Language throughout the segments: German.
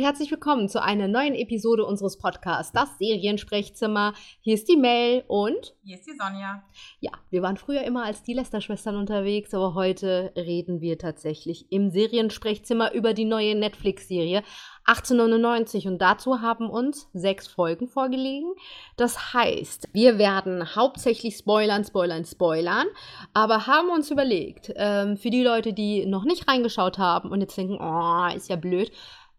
und herzlich willkommen zu einer neuen Episode unseres Podcasts, das Seriensprechzimmer. Hier ist die Mel und hier ist die Sonja. Ja, wir waren früher immer als die Lester-Schwestern unterwegs, aber heute reden wir tatsächlich im Seriensprechzimmer über die neue Netflix-Serie 1899 und dazu haben uns sechs Folgen vorgelegen. Das heißt, wir werden hauptsächlich spoilern, spoilern, spoilern, aber haben uns überlegt, ähm, für die Leute, die noch nicht reingeschaut haben und jetzt denken, oh, ist ja blöd,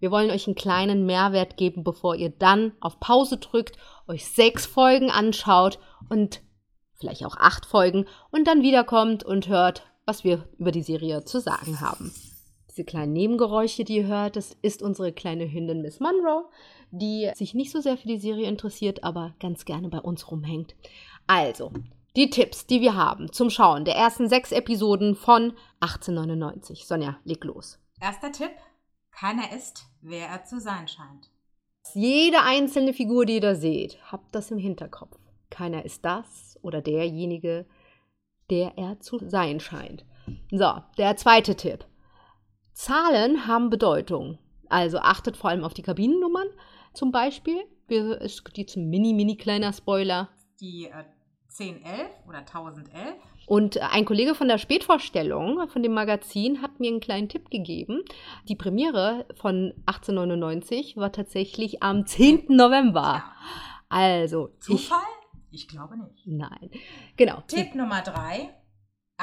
wir wollen euch einen kleinen Mehrwert geben, bevor ihr dann auf Pause drückt, euch sechs Folgen anschaut und vielleicht auch acht Folgen und dann wiederkommt und hört, was wir über die Serie zu sagen haben. Diese kleinen Nebengeräusche, die ihr hört, das ist unsere kleine Hündin Miss Monroe, die sich nicht so sehr für die Serie interessiert, aber ganz gerne bei uns rumhängt. Also, die Tipps, die wir haben zum Schauen der ersten sechs Episoden von 1899. Sonja, leg los. Erster Tipp: keiner ist, wer er zu sein scheint. Jede einzelne Figur, die ihr da seht, habt das im Hinterkopf. Keiner ist das oder derjenige, der er zu sein scheint. So, der zweite Tipp. Zahlen haben Bedeutung. Also achtet vor allem auf die Kabinennummern zum Beispiel. Wir, es gibt ein mini, mini kleiner Spoiler. Die äh, 1011 oder 1011 und ein Kollege von der Spätvorstellung, von dem Magazin, hat mir einen kleinen Tipp gegeben. Die Premiere von 1899 war tatsächlich am 10. November. Also. Zufall? Ich, ich, glaube nicht. Nein. Genau. Tipp Nummer drei.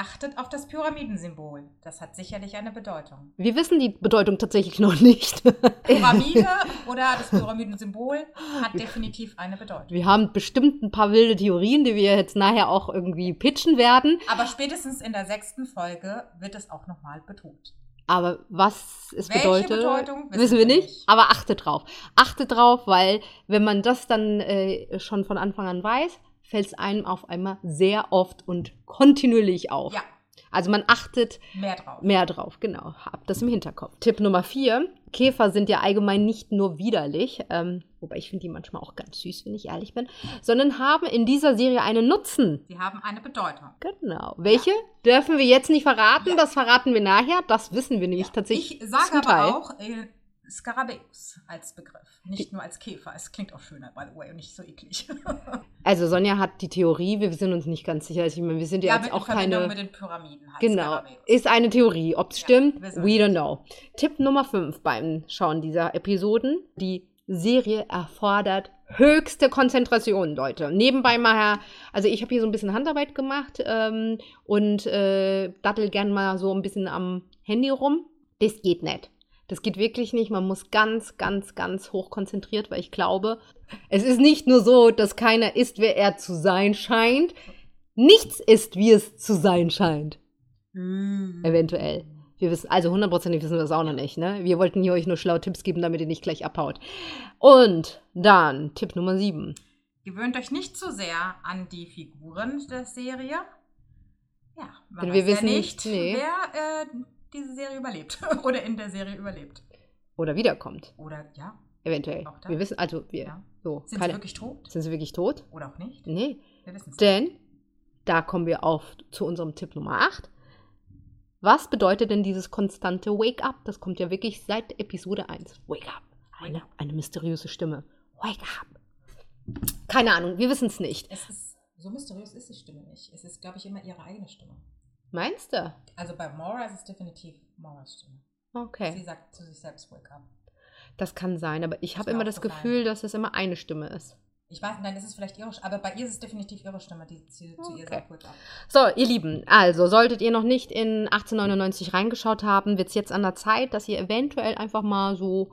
Achtet auf das Pyramidensymbol. Das hat sicherlich eine Bedeutung. Wir wissen die Bedeutung tatsächlich noch nicht. Pyramide oder das Pyramidensymbol hat definitiv eine Bedeutung. Wir haben bestimmt ein paar wilde Theorien, die wir jetzt nachher auch irgendwie pitchen werden. Aber spätestens in der sechsten Folge wird es auch nochmal betont. Aber was es Welche bedeutet, Bedeutung wissen, wir nicht. nicht. Aber achtet drauf. Achtet drauf, weil wenn man das dann äh, schon von Anfang an weiß, fällt es einem auf einmal sehr oft und kontinuierlich auf. Ja. Also man achtet mehr drauf. Mehr drauf, genau. Habt das im Hinterkopf. Tipp Nummer vier. Käfer sind ja allgemein nicht nur widerlich, ähm, wobei ich finde die manchmal auch ganz süß, wenn ich ehrlich bin, sondern haben in dieser Serie einen Nutzen. Sie haben eine Bedeutung. Genau. Welche ja. dürfen wir jetzt nicht verraten? Ja. Das verraten wir nachher. Das wissen wir nämlich ja. tatsächlich. Ich sage aber auch, äh, Skarabäus als Begriff, nicht nur als Käfer. Es klingt auch schöner, by the way, und nicht so eklig. also Sonja hat die Theorie, wir sind uns nicht ganz sicher. Ich meine, wir sind ja, ja jetzt auch keine. mit den Pyramiden halt genau, Skarabäus. ist eine Theorie. Ob es ja, stimmt, we don't know. Tipp Nummer 5 beim Schauen dieser Episoden: Die Serie erfordert höchste Konzentration, Leute. Nebenbei mal, also ich habe hier so ein bisschen Handarbeit gemacht ähm, und äh, dattel gern mal so ein bisschen am Handy rum. Das geht nicht. Das geht wirklich nicht. Man muss ganz, ganz, ganz hoch konzentriert, weil ich glaube, es ist nicht nur so, dass keiner ist, wer er zu sein scheint. Nichts ist, wie es zu sein scheint. Mm. Eventuell. Wir wissen, also hundertprozentig wissen wir das auch noch nicht, ne? Wir wollten hier euch nur schlaue Tipps geben, damit ihr nicht gleich abhaut. Und dann Tipp Nummer 7. Gewöhnt euch nicht zu sehr an die Figuren der Serie. Ja, man Denn wir wissen ja nicht, nee. wer äh, diese Serie überlebt oder in der Serie überlebt. Oder wiederkommt. Oder ja. Eventuell. Wir wissen, also wir. Ja. So, sind keine, sie wirklich tot? Sind sie wirklich tot? Oder auch nicht? Nee. Wir wissen es Denn, da kommen wir auf zu unserem Tipp Nummer 8. Was bedeutet denn dieses konstante Wake up? Das kommt ja wirklich seit Episode 1. Wake up. Eine, eine mysteriöse Stimme. Wake up. Keine Ahnung, wir wissen es nicht. Es ist, so mysteriös ist die Stimme nicht. Es ist, glaube ich, immer ihre eigene Stimme. Meinst du? Also bei Maura ist es definitiv Mauras Stimme. Okay. Sie sagt zu sich selbst Wake up. Das kann sein, aber ich habe immer das Gefühl, dass es immer eine Stimme ist. Ich weiß, nein, es ist vielleicht ihre, aber bei ihr ist es definitiv ihre Stimme, die zu, zu ihr sagt Wake up. So, ihr Lieben, also solltet ihr noch nicht in 1899 reingeschaut haben, wird es jetzt an der Zeit, dass ihr eventuell einfach mal so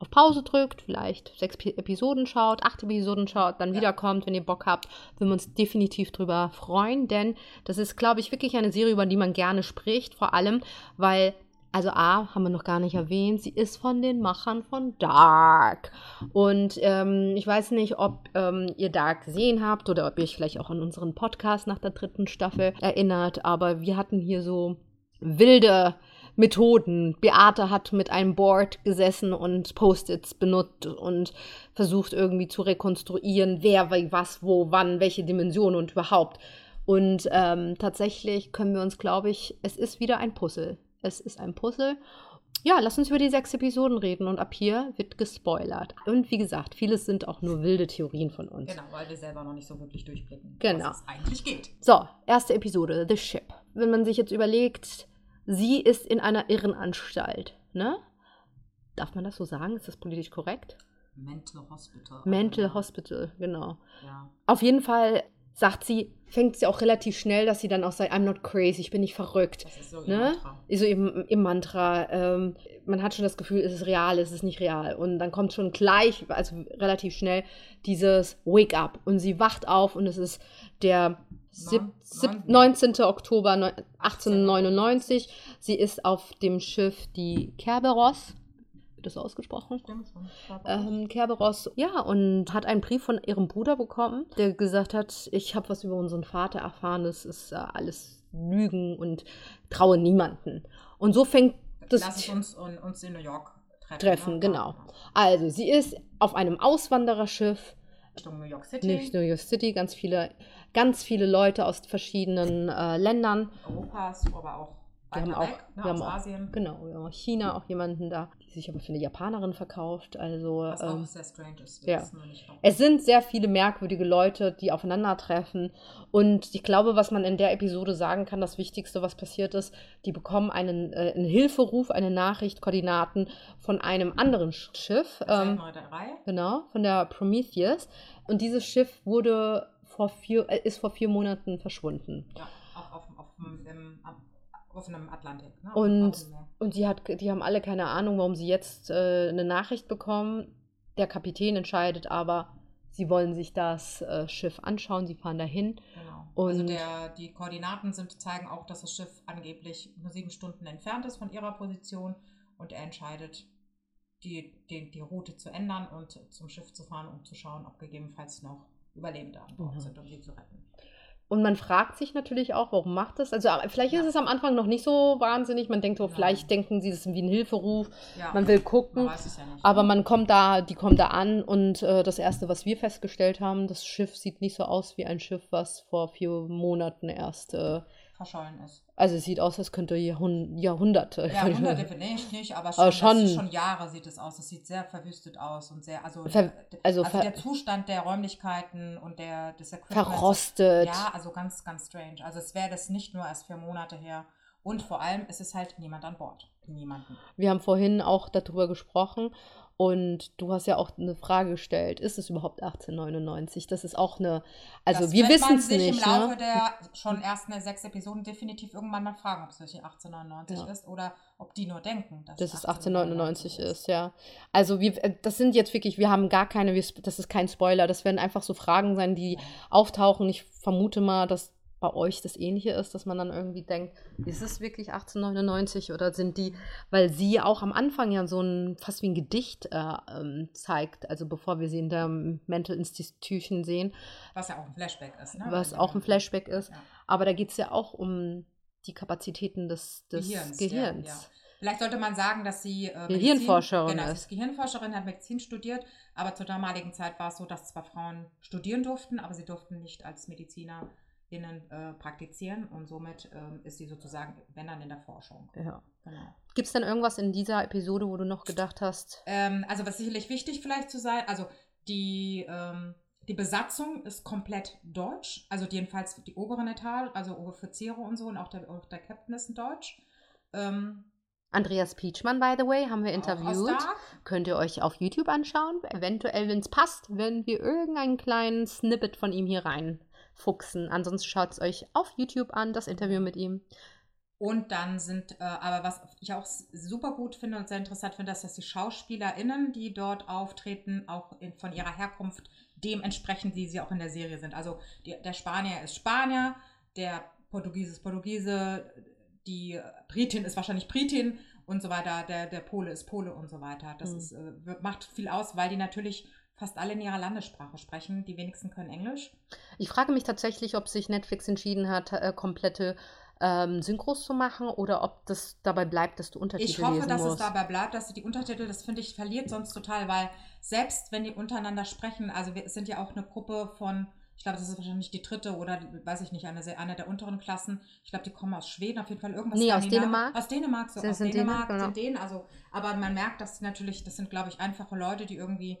auf Pause drückt, vielleicht sechs Episoden schaut, acht Episoden schaut, dann ja. wiederkommt, wenn ihr Bock habt, würden wir uns definitiv drüber freuen, denn das ist, glaube ich, wirklich eine Serie, über die man gerne spricht, vor allem, weil also A, haben wir noch gar nicht erwähnt, sie ist von den Machern von Dark. Und ähm, ich weiß nicht, ob ähm, ihr Dark gesehen habt oder ob ihr euch vielleicht auch an unseren Podcast nach der dritten Staffel erinnert, aber wir hatten hier so wilde Methoden. Beate hat mit einem Board gesessen und Post-its benutzt und versucht irgendwie zu rekonstruieren, wer, was, wo, wann, welche Dimension und überhaupt. Und ähm, tatsächlich können wir uns, glaube ich, es ist wieder ein Puzzle. Es ist ein Puzzle. ja, lass uns über die sechs Episoden reden und ab hier wird gespoilert. Und wie gesagt, vieles sind auch nur wilde Theorien von uns. Genau, weil wir selber noch nicht so wirklich durchblicken, Genau. was es eigentlich geht. So, erste Episode, The Ship. Wenn man sich jetzt überlegt, sie ist in einer Irrenanstalt, ne? Darf man das so sagen? Ist das politisch korrekt? Mental Hospital. Mental Hospital, genau. Ja. Auf jeden Fall sagt sie, fängt sie auch relativ schnell, dass sie dann auch sagt, I'm not crazy, ich bin nicht verrückt. Das ist so ihr Ne? Mantra. So im, im Mantra. Ähm, man hat schon das Gefühl, es ist real, es ist nicht real. Und dann kommt schon gleich, also relativ schnell, dieses Wake up. Und sie wacht auf und es ist der sieb, sieb, neun- 19. Oktober neun- 1899. Sie ist auf dem Schiff die Kerberos. Wird das ausgesprochen? Stimmt schon. ähm, Kerberos, ja, und hat einen Brief von ihrem Bruder bekommen, der gesagt hat, ich habe was über unseren Vater erfahren, das ist äh, alles Lügen und traue niemanden. Und so fängt das Lass uns, un- uns in New York treffen. Treffen, ne? genau. Also, sie ist auf einem Auswandererschiff, Richtung New York City, nicht New York City, ganz viele, ganz viele Leute aus verschiedenen äh, Ländern. Europas, aber auch Wir haben auch, weg, ne, wir aus haben auch, Asien. genau, wir haben auch China auch jemanden da, die sich aber für eine Japanerin verkauft. Also Was ähm, auch sehr strange ist. ja. Es sind sehr viele merkwürdige Leute, die aufeinandertreffen. Und ich glaube, was man in der Episode sagen kann, das Wichtigste, was passiert ist, die bekommen einen, äh, einen Hilferuf, eine Nachricht, Koordinaten von einem anderen Sch- Schiff. Ähm, genau, von der Prometheus. Und dieses Schiff wurde vor vier, äh, ist vor vier Monaten verschwunden. Ja, auch auf, auf, dem- im, am- auf einem Atlantik. Ne? Und-. Und die, hat, die haben alle keine Ahnung, warum sie jetzt äh, eine Nachricht bekommen. Der Kapitän entscheidet aber, sie wollen sich das äh, Schiff anschauen, sie fahren dahin. Genau. Und- also der, die Koordinaten sind, zeigen auch, dass das Schiff angeblich nur sieben Stunden entfernt ist von ihrer Position und er entscheidet, die, die, die Route zu ändern und zum Schiff zu fahren, um zu schauen, ob gegebenenfalls noch Überlebende an Bord Mhm. sind, um sie zu retten. Und man fragt sich natürlich auch, warum macht das? Also äh, vielleicht ist Ja. es am Anfang noch nicht so wahnsinnig. Man denkt so, Nein. vielleicht denken sie, das ist wie ein Hilferuf. Ja, Man will man gucken. es ja. Aber man kommt da, die kommen da an und äh, das erste, was wir festgestellt haben, das Schiff sieht nicht so aus wie ein Schiff, was vor vier Monaten erst. Äh, verschollen ist. also es sieht aus, als könnte Jahrhun Jahrhunderte. Ja, hunderte vielleicht nicht, aber schon, Aber schon- schon Jahre sieht es aus. Es sieht sehr verwüstet aus und sehr, also, Ver- der, also also, der Zustand der Räumlichkeiten und der des Equipments. verrostet. Ja, also ganz, ganz strange. Also es wäre das nicht nur erst vier Monate her. Und vor allem, es ist halt niemand an Bord. Niemanden. Wir haben vorhin auch darüber gesprochen und du hast ja auch eine Frage gestellt. Ist es überhaupt 1899? Das ist auch eine. Also das wir wissen man es sich nicht. im Laufe Ne? der schon ersten sechs Episoden definitiv irgendwann mal fragen, ob es wirklich 1899 Ja. ist oder ob die nur denken, dass, dass es 1899 ist. ist, ja. Also wir, äh, das sind jetzt wirklich, wir haben gar keine, das ist kein Spoiler, das werden einfach so Fragen sein, die auftauchen. Ich vermute mal, dass bei euch das Ähnliche ist, dass man dann irgendwie denkt, ist es wirklich 1899 oder sind die, weil sie auch am Anfang ja so ein, fast wie ein Gedicht äh, ähm, zeigt, also bevor wir sie in der Mental Institution sehen, Was ja auch ein Flashback ist. Ne? was Weil auch ein Flashback ist. Ja. Aber da geht es ja auch um die Kapazitäten des, des Gehirns. Gehirns. Ja, ja. Vielleicht sollte man sagen, dass sie äh, Gehirnforscherin Medizin, genau, sie ist. Gehirnforscherin, hat Medizin studiert, aber zur damaligen Zeit war es so, dass zwar Frauen studieren durften, aber sie durften nicht als MedizinerInnen äh, praktizieren und somit ähm, ist sie sozusagen, wenn dann in der Forschung. Ja. Genau. Gibt es denn irgendwas in dieser Episode, wo du noch gedacht hast? Ähm, also was sicherlich wichtig vielleicht zu sein, also die, ähm, die Besatzung ist komplett deutsch, also jedenfalls die oberen Etage, also Offiziere und so und auch der, auch der Captain ist ein Deutsch. Ähm, Andreas Pietschmann, by the way, haben wir interviewt. Könnt ihr euch auf YouTube anschauen. Eventuell, wenn es passt, werden wir irgendeinen kleinen Snippet von ihm hier reinfuchsen. Ansonsten schaut es euch auf YouTube an, das Interview mit ihm. Und dann sind, äh, aber was ich auch super gut finde und sehr interessant finde, ist, dass die SchauspielerInnen, die dort auftreten, auch in, von ihrer Herkunft dementsprechend, wie sie auch in der Serie sind. Also die, der Spanier ist Spanier, der Portugiese ist Portugiese, die Britin ist wahrscheinlich Britin und so weiter, der, der Pole ist Pole und so weiter. Das Mhm. ist, äh, macht viel aus, weil die natürlich fast alle in ihrer Landessprache sprechen. Die wenigsten können Englisch. Ich frage mich tatsächlich, ob sich Netflix entschieden hat, äh, komplette ähm, Synchros zu machen oder ob das dabei bleibt, dass du Untertitel Ich hoffe, dass musst. es dabei bleibt, dass sie die Untertitel, das finde ich, verliert sonst total, weil selbst wenn die untereinander sprechen, also wir sind ja auch eine Gruppe von, Ich glaube, das ist wahrscheinlich die dritte oder, weiß ich nicht, eine, eine der unteren Klassen. Ich glaube, die kommen aus Schweden, auf jeden Fall irgendwas. Nee, aus Dänemark. Aus Dänemark, so aus Dänemark Dänen, genau. sind denen. Also, aber man merkt, dass sie natürlich, das sind, glaube ich, einfache Leute, die irgendwie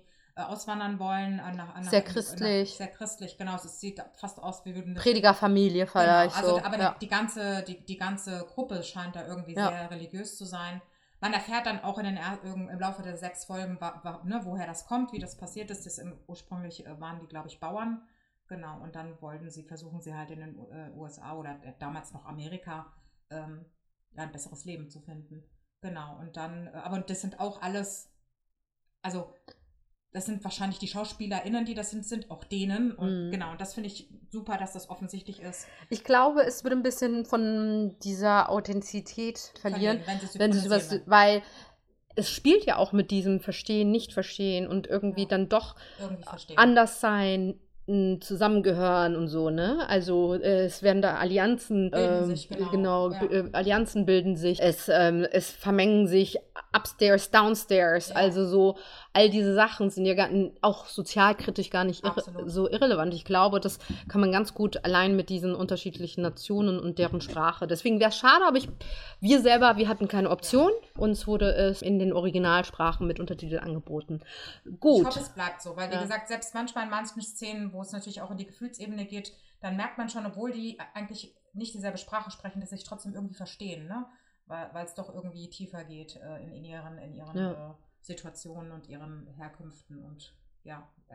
auswandern wollen. äh, Nach, nach, Sehr nach- christlich. sehr christlich, genau. Es sieht fast aus, wie würden Predigerfamilie vielleicht Genau, also, so. aber ja. die, die, ganze, die, die ganze Gruppe scheint da irgendwie Ja. sehr religiös zu sein. Man erfährt dann auch in den, im Laufe der sechs Folgen, wa, wa, ne, woher das kommt, wie das passiert ist. Das im, ursprünglich äh, waren die, glaube ich, Bauern. Genau, und dann wollten sie, versuchen sie halt in den äh, USA oder äh, damals noch Amerika ähm, ja, ein besseres Leben zu finden. Genau, und dann, äh, aber das sind auch alles, also das sind wahrscheinlich die SchauspielerInnen, die das sind, sind auch denen. Und Mhm. genau, das finde ich super, dass das offensichtlich ist. Ich glaube, es wird ein bisschen von dieser Authentizität verlieren, wenn sie wenn sie synchronisieren. weil es spielt ja auch mit diesem Verstehen, nicht verstehen und irgendwie Ja. dann doch irgendwie anders sein, zusammengehören und so, ne? Also äh, es werden da Allianzen, Bilden ähm, sich, genau, genau, ja. äh, Allianzen bilden sich, es, ähm, es vermengen sich upstairs, downstairs, Ja. also so all diese Sachen sind ja gar, auch sozialkritisch gar nicht irre, so irrelevant. Ich glaube, das kann man ganz gut allein mit diesen unterschiedlichen Nationen und deren Sprache. Deswegen wäre es schade, aber ich, wir selber, wir hatten keine Option. Uns wurde es in den Originalsprachen mit Untertitel angeboten. Gut. Ich hoffe, es bleibt so, weil wie Ja. gesagt, selbst manchmal in manchen Szenen, wo es natürlich auch in die Gefühlsebene geht, dann merkt man schon, obwohl die eigentlich nicht dieselbe Sprache sprechen, dass sie sich trotzdem irgendwie verstehen, ne? Weil weil es doch irgendwie tiefer geht äh, in, in ihren, in ihren Ja. äh, Situationen und ihren Herkünften und ja, äh,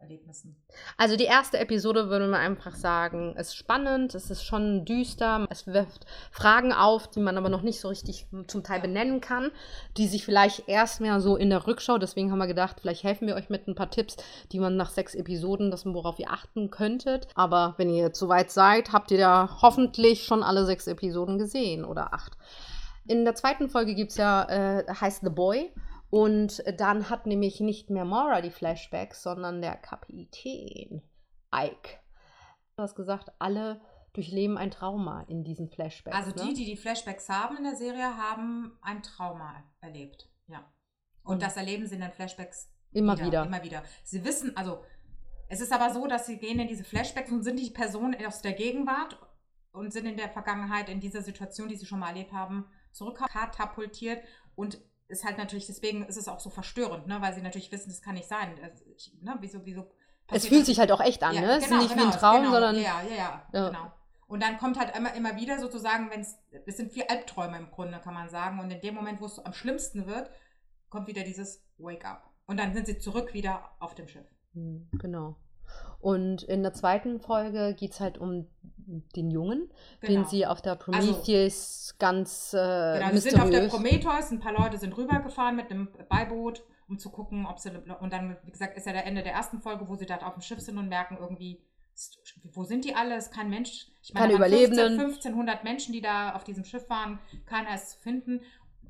Erlebnissen. Also die erste Episode würde man einfach sagen, ist spannend, es ist schon düster, es wirft Fragen auf, die man aber noch nicht so richtig zum Teil benennen kann, die sich vielleicht erst mehr so in der Rückschau, deswegen haben wir gedacht, vielleicht helfen wir euch mit ein paar Tipps, die man nach sechs Episoden, das worauf ihr achten könntet. Aber wenn ihr jetzt soweit seid, habt ihr da hoffentlich schon alle sechs Episoden gesehen oder acht. In der zweiten Folge gibt es ja, äh, heißt The Boy. Und dann hat nämlich nicht mehr Mora die Flashbacks, sondern der Kapitän Ike. Du hast gesagt, alle durchleben ein Trauma in diesen Flashbacks. Also die, ne? die die Flashbacks haben in der Serie, haben ein Trauma erlebt. Ja. Und Und das erleben sie in den Flashbacks immer wieder. Immer wieder. Sie wissen, also es ist aber so, dass sie gehen in diese Flashbacks und sind die Personen aus der Gegenwart und sind in der Vergangenheit in dieser Situation, die sie schon mal erlebt haben, zurückkatapultiert und ist halt natürlich, deswegen ist es auch so verstörend, ne? weil sie natürlich wissen, das kann nicht sein. Ich, ne? Wieso, wieso Es fühlt das? sich halt auch echt an, Ja, ne? Es genau, ist nicht wie genau, ein Traum, genau, sondern. Ja, ja, ja, Ja. genau. Und dann kommt halt immer, immer wieder sozusagen, wenn es, es sind vier Albträume im Grunde, kann man sagen. Und in dem Moment, wo es am schlimmsten wird, kommt wieder dieses Wake up. Und dann sind sie zurück wieder auf dem Schiff. Hm, Genau. Und in der zweiten Folge geht es halt um den Jungen, den Genau. sie auf der Prometheus ganz äh, Genau, wir sind auf der. Prometheus, ein paar Leute sind rübergefahren mit einem Beiboot, um zu gucken, ob sie. Und dann, wie gesagt, ist ja der Ende der ersten Folge, wo sie da auf dem Schiff sind und merken irgendwie, wo sind die alle? Ist kein Mensch. Ich Keine waren Überlebenden. 15, 1500 Menschen, die da auf diesem Schiff waren, keiner ist zu finden.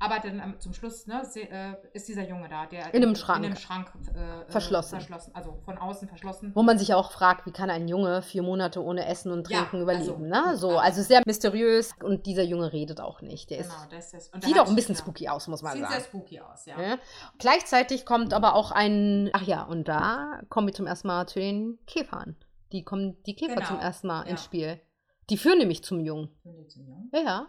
Aber dann am- zum Schluss ne, äh, ist dieser Junge da, der In einem Schrank. in einem Schrank äh, Verschlossen. Äh, verschlossen. Also von außen verschlossen. Wo man sich auch fragt, wie kann ein Junge vier Monate ohne Essen und Ja, Trinken überleben, also, ne? So, ja. also sehr mysteriös und dieser Junge redet auch nicht. Der ist, Genau, das ist. sieht auch ein bisschen ja. spooky aus, muss man Sieht sagen. sehr spooky aus, ja. Ja. Gleichzeitig kommt aber auch ein, ach ja, und da kommen wir zum ersten Mal zu den Käfern. Die kommen, die Käfer Genau, zum ersten Mal ja. ins Spiel. Die führen nämlich zum Jungen. Sind die zu jung? Ja, ja.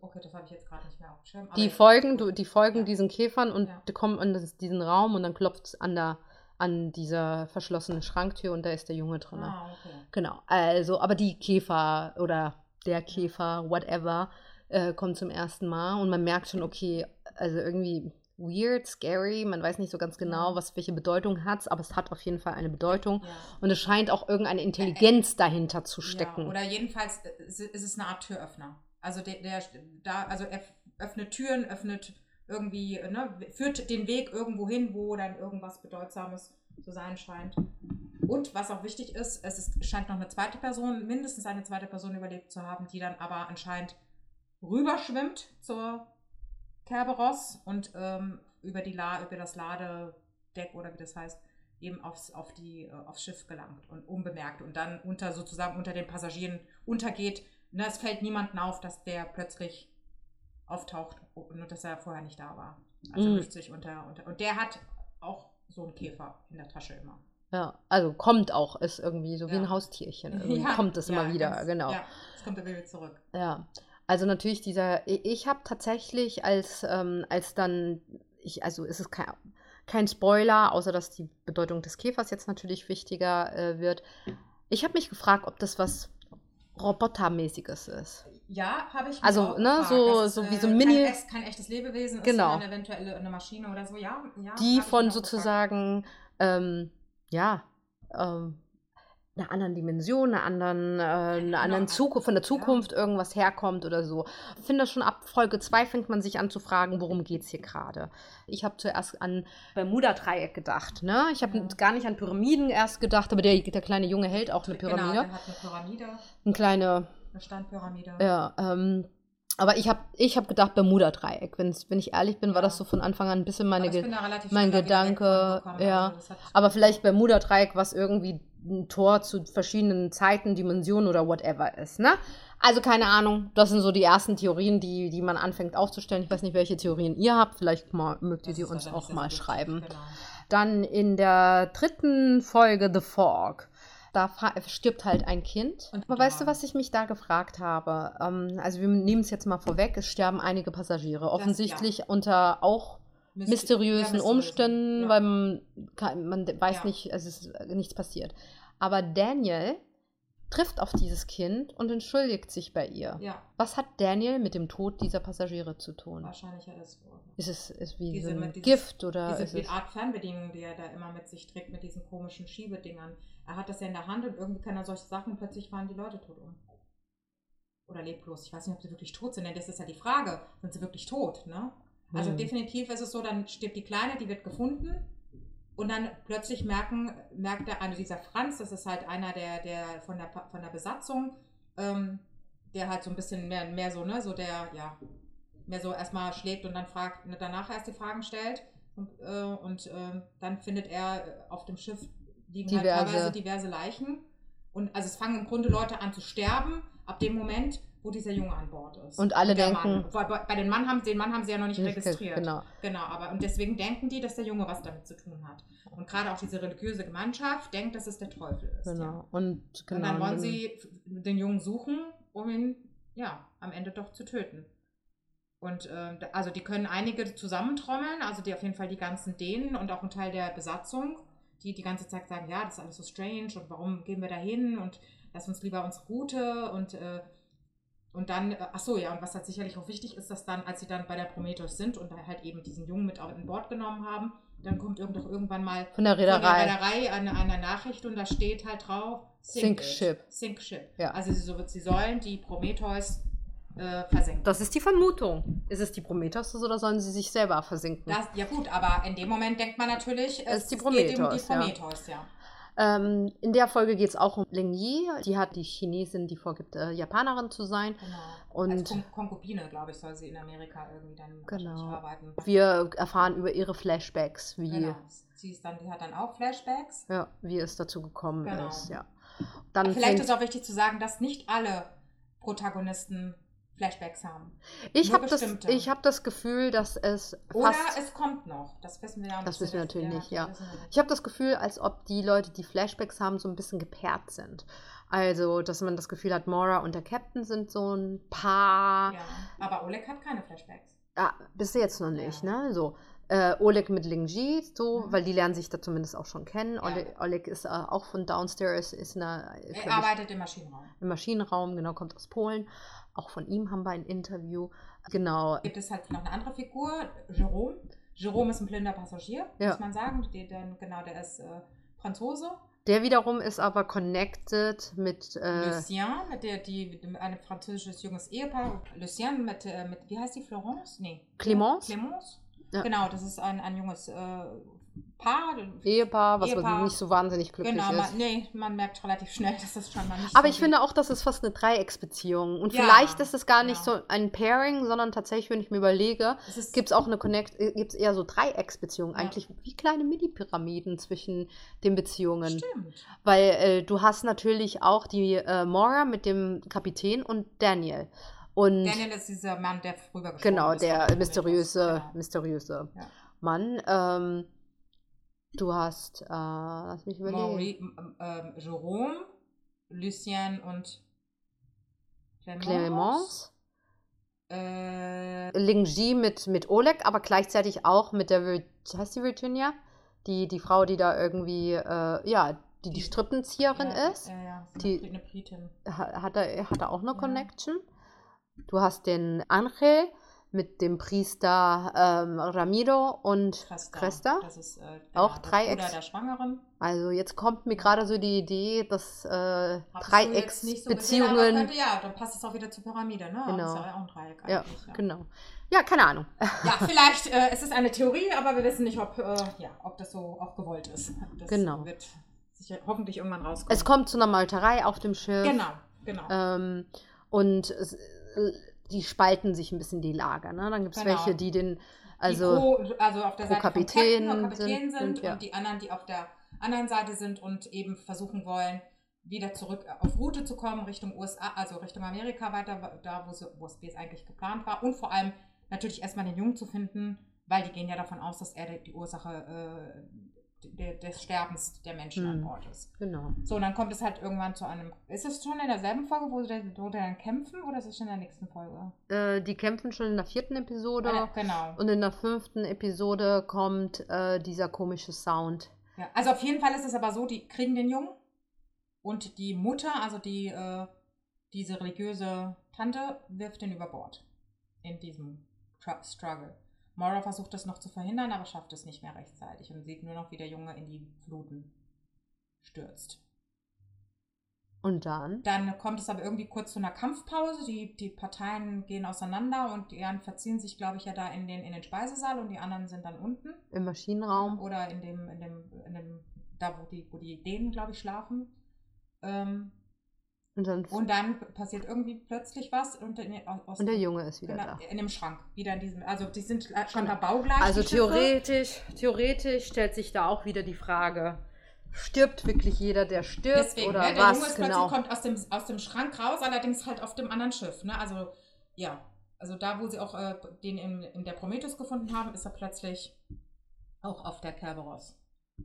Okay, das habe ich jetzt gerade nicht mehr auf dem Schirm. Die folgen, du, die folgen Ja. diesen Käfern und Ja. kommen in diesen Raum und dann klopft es an der an dieser verschlossenen Schranktür und da ist der Junge drin. Ah, okay. Genau. Also, aber die Käfer oder der Käfer, whatever, äh, kommt zum ersten Mal und man merkt schon, okay, also irgendwie weird, scary, man weiß nicht so ganz genau, was welche Bedeutung hat, aber es hat auf jeden Fall eine Bedeutung Ja. und es scheint auch irgendeine Intelligenz dahinter zu stecken. Ja, oder jedenfalls äh, ist es eine Art Türöffner. Also der, der da, also er öffnet Türen, öffnet irgendwie, ne, führt den Weg irgendwo hin, wo dann irgendwas Bedeutsames zu sein scheint. Und was auch wichtig ist, es ist, scheint noch eine zweite Person, mindestens eine zweite Person überlebt zu haben, die dann aber anscheinend rüberschwimmt zur Kerberos und ähm, über, die La über das Ladedeck oder wie das heißt, eben aufs, auf die, äh, aufs Schiff gelangt und unbemerkt und dann unter sozusagen unter den Passagieren untergeht. Ne, es fällt niemandem auf, dass der plötzlich auftaucht und dass er vorher nicht da war. Also Mhm. sich unter, unter. Und der hat auch so einen Käfer in der Tasche immer. Ja, also kommt auch, ist irgendwie so wie Ja. ein Haustierchen. Irgendwie Ja, kommt es ja, immer wieder, ganz- genau. Ja, es kommt immer wieder zurück. Ja, also natürlich dieser, ich habe tatsächlich als, ähm, als dann, ich, also es ist kein, kein Spoiler, außer dass die Bedeutung des Käfers jetzt natürlich wichtiger äh, wird. Ich habe mich gefragt, ob das was Robotermäßiges ist. Ja, habe ich Also, auch ne, gefragt. so- so wie äh, so ein Mini- Kein, kein echtes Lebewesen ist, Genau. sondern eventuell eine Maschine oder so. Ja, ja. Die von sozusagen, ähm, ja, ähm, einer anderen Dimension, einer anderen, äh, einer Genau, anderen Zukunft, von der ja. Zukunft irgendwas herkommt oder so. Ich finde schon ab Folge 2 fängt man sich an zu fragen, worum geht es hier gerade. Ich habe zuerst an Bermuda-Dreieck gedacht. Ne? Ich habe Ja. gar nicht an Pyramiden erst gedacht, aber der, der kleine Junge hält auch eine Genau, Pyramide. der hat eine Pyramide, Eine kleine, eine Standpyramide. ja, ähm, aber ich habe ich hab gedacht Bermuda-Dreieck. Wenn's- Wenn ich ehrlich bin, war Ja. das so von Anfang an ein bisschen meine Ge- mein Gedanke, ja. Also das Aber vielleicht Bermuda-Dreieck, was irgendwie ein Tor zu verschiedenen Zeiten, Dimensionen oder whatever ist, ne? Also keine Ahnung, das sind so die ersten Theorien, die, die man anfängt aufzustellen. Ich weiß nicht, welche Theorien ihr habt. Vielleicht mal, mögt ihr das die uns auch mal schreiben. Genau. Dann in der dritten Folge The Fog. Da stirbt halt ein Kind. Und- Aber weißt du, ja. was ich mich da gefragt habe? Ähm, also wir nehmen es jetzt mal vorweg, es sterben einige Passagiere. Offensichtlich unter auch mysteriösen ja, Umständen, ja. weil man, man weiß Ja. nicht, es ist äh, nichts passiert. Aber Daniel trifft auf dieses Kind und entschuldigt sich bei ihr. Was hat Daniel mit dem Tod dieser Passagiere zu tun? wahrscheinlich hat es wohl. Ist es ist wie Diese so ein dieses- Gift oder ist Diese es Art Fernbedienung, die er da immer mit sich trägt, mit diesen komischen Schiebedingern. Er hat das ja in der Hand und irgendwie kann er solche Sachen und plötzlich fallen die Leute tot um. Oder leblos. Ich weiß nicht, ob sie wirklich tot sind, denn das ist ja die Frage. Sind sie wirklich tot, ne? Also Hm. definitiv ist es so, dann stirbt die Kleine, die wird gefunden. Und dann plötzlich merken, merkt der, also dieser Franz, das ist halt einer der, der von der von der Besatzung, ähm, der halt so ein bisschen mehr, mehr so, ne, so der, ja, mehr so erstmal schlägt und dann fragt, ne, danach erst die Fragen stellt. Und, äh, und ähm, dann findet er äh, auf dem Schiff liegen Diverse. halt teilweise diverse Leichen. Und also es fangen im Grunde Leute an zu sterben, ab dem Moment, wo dieser Junge an Bord ist. Und alle der denken- Mann. Bei, bei den Mann haben, den Mann haben sie ja noch nicht Nicht- registriert. Genau. Genau, aber und deswegen denken die, dass der Junge was damit zu tun hat. Und gerade auch diese religiöse Gemeinschaft denkt, dass es der Teufel ist. Genau. Ja. Und, genau. und dann wollen dann- sie den Jungen suchen, um ihn ja am Ende doch zu töten. Und äh, also die können einige zusammentrommeln, also die auf jeden Fall die ganzen Dänen und auch ein Teil der Besatzung, die die ganze Zeit sagen, ja, das ist alles so strange und warum gehen wir da hin und lass uns lieber unsere Route und äh, und dann, äh, ach so, ja, und was halt sicherlich auch wichtig ist, dass dann, als sie dann bei der Prometheus sind und da halt eben diesen Jungen mit an Bord genommen haben, dann kommt doch irgendwann mal Von der von der Reederei. Reederei eine, eine Nachricht und da steht halt drauf Sink it. ship. Sink Ship. Ja. Also sie, so, sie sollen die Prometheus äh, versenken. Das ist die Vermutung. Ist es die Prometheus oder sollen sie sich selber versinken? Das, ja gut, aber in dem Moment denkt man natürlich, Es ist die geht um die Prometheus, ja. Prometheus, ja. Ähm, in der Folge geht es auch um Ling Yi. Die hat die Chinesin, die vorgibt, äh, Japanerin zu sein. Genau. Und- Als Kon Konkubine, glaube ich, soll sie in Amerika irgendwie dann Genau. arbeiten. Wir erfahren über ihre Flashbacks, wie, Genau. Sie ist dann, die hat dann auch Flashbacks. ja, wie es dazu gekommen Genau. ist. Ja. Dann Vielleicht ist auch wichtig zu sagen, dass nicht alle Protagonisten Flashbacks haben. ich habe das, ich hab das Gefühl, dass es Oder es kommt noch. Das wissen wir ja Das wissen wir natürlich nicht, ja. Ich habe das Gefühl, als ob die Leute, die Flashbacks haben, so ein bisschen gepaart sind. Also, dass man das Gefühl hat, Mora und der Captain sind so ein Paar. Ja, aber Oleg hat keine Flashbacks. Ja, bis jetzt noch nicht, Ja. ne? So. Äh, Oleg mit Ling Ji, so, Mhm. weil die lernen sich da zumindest auch schon kennen. Ja. Oleg, Oleg ist äh, auch von Downstairs, ist in der, Er glaub ich, arbeitet im Maschinenraum. im Maschinenraum, genau, kommt aus Polen. Auch von ihm haben wir ein Interview. Genau. Gibt es halt noch eine andere Figur, Jerome. Jerome ist ein blinder Passagier, Ja. muss man sagen. Der, der, genau, der ist äh, Franzose. Der wiederum ist aber connected mit. Äh, Lucien, mit der, die, mit einem französisches junges Ehepaar. Lucien mit, äh, mit, wie heißt die, Florence? Nee. Clémence? Clémence. Ja. Genau, das ist ein, ein junges äh, Paar. Ehepaar, was Ehepaar. nicht so wahnsinnig glücklich Genau, ist. man, nee, man merkt relativ schnell, dass das schon mal nicht Aber so ich finde auch, das ist fast eine Dreiecksbeziehung. Und Ja, vielleicht ist es gar nicht ja. so ein Pairing, sondern tatsächlich, wenn ich mir überlege, ist, gibt es auch eine Connect, gibt es eher so Dreiecksbeziehungen, eigentlich wie kleine Mini-Pyramiden zwischen den Beziehungen. Stimmt. Weil äh, du hast natürlich auch die äh, Mora mit dem Kapitän und Daniel. Und Daniel ist dieser Mann, der früher gestorben genau, ist. der mysteriöse, Genau. mysteriöse Ja. Mann. Ähm, Du hast, äh, lass mich überlegen. Maurice, ähm, Jerome, Lucien und Clemence. Clemence. Äh, Lingji mit, mit Oleg, aber gleichzeitig auch mit der, Vir heißt die Virginia? Die, die Frau, die da irgendwie, äh, ja, die die Die- Strippenzieherin ja, ist. Ja, ja, Die- die, eine Britin. Ha- Hat er, hat er auch eine Ja. Du hast den Angel mit dem Priester ähm, Ramiro und Cresta. Cresta. Das ist äh, Auch der Dreiecks- Bruder der Schwangeren. Also jetzt kommt mir gerade so die Idee, dass äh, so Dreiecksbeziehungen. könnte- Ja, dann passt es auch wieder zur Pyramide, ne? Genau. Das ist ja auch ein Dreieck Ja, eigentlich. Ja, genau. Ja, keine Ahnung. ja vielleicht äh, es ist eine Theorie, aber wir wissen nicht, ob, äh, ja, ob das so auch gewollt ist. Das Genau. wird sicher hoffentlich irgendwann rauskommen. Es kommt zu einer Malterei auf dem Schiff. Genau, genau. Ähm, und es, die spalten sich ein bisschen die Lager. Ne? Dann gibt es Genau. welche, die den, die also pro, also auf der Seite Kapitän Captain Kapitän sind- sind, sind, ja. und die anderen, die auf der anderen Seite sind und eben versuchen wollen, wieder zurück auf Route zu kommen, Richtung USA, also Richtung Amerika weiter, da wo, es eigentlich geplant war. Und vor allem natürlich erstmal den Jungen zu finden, weil die gehen ja davon aus, dass er die- die Ursache äh, de, des Sterbens der Menschen an Hm. Bord ist. genau. So, und dann kommt es halt irgendwann zu einem. Ist es schon in derselben Folge, wo sie, wo sie dann kämpfen, oder ist es schon in der nächsten Folge? Äh, die kämpfen schon in der vierten Episode. Ah, genau. Und in der fünften Episode kommt äh, dieser komische Sound. Ja, also auf jeden Fall ist es aber so, die kriegen den Jungen und die Mutter, also die, äh, diese religiöse Tante, wirft den über Bord in diesem Tr Struggle. Maura versucht das noch zu verhindern, aber schafft es nicht mehr rechtzeitig und sieht nur noch, wie der Junge in die Fluten stürzt. Und dann? Dann kommt es aber irgendwie kurz zu einer Kampfpause. Die, die Parteien gehen auseinander und die einen verziehen sich, glaube ich, ja da in den, in den Speisesaal und die anderen sind dann unten. Im Maschinenraum. Oder in dem, in dem, in dem, da wo die, wo die Dänen, glaube ich, schlafen. Ähm, Und dann und dann passiert irgendwie plötzlich was und, in, aus, und der Junge ist wieder genau, da. in dem Schrank. Wieder in diesem, also die sind scheinbar baugleich. Also die Schiffe. theoretisch, theoretisch stellt sich da auch wieder die Frage, stirbt wirklich jeder, der stirbt Deswegen, oder ne, der Junge was ist genau? plötzlich, kommt aus dem, aus dem Schrank raus, allerdings halt auf dem anderen Schiff. Ne? Also, ja. Also da, wo sie auch äh, den in, in der Prometheus gefunden haben, ist er plötzlich auch auf der Kerberos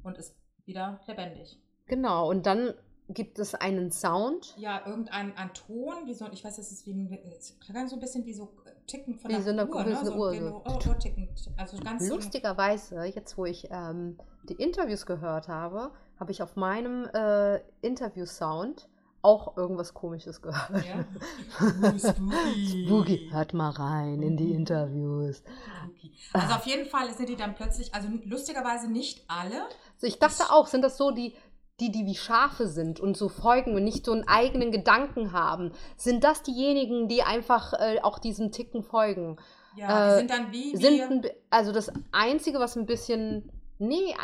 und ist wieder lebendig. Genau, und dann gibt es einen Sound, Ja, irgendein ein Ton, wie so, ich weiß, es ist wie ein, so ein bisschen wie so Ticken von Wie der so eine- Uhr, ne? so eine so, Uhr, so. Uhrticken. Also ganz Lustigerweise, jetzt wo ich ähm, die Interviews gehört habe, habe ich auf meinem äh, Interview-Sound auch irgendwas Komisches gehört. Ja. Spooky, spooky. Hört mal rein in die. Interviews. Spooky. Also auf jeden Fall sind die dann plötzlich, also lustigerweise nicht alle, Also ich dachte auch, sind das so die, die, die wie Schafe sind und so folgen und nicht so einen eigenen Gedanken haben? Sind das diejenigen, die einfach äh, auch diesem Ticken folgen? ja, Äh, die sind dann wie, Sind ein, also das Einzige, was ein bisschen. Nee,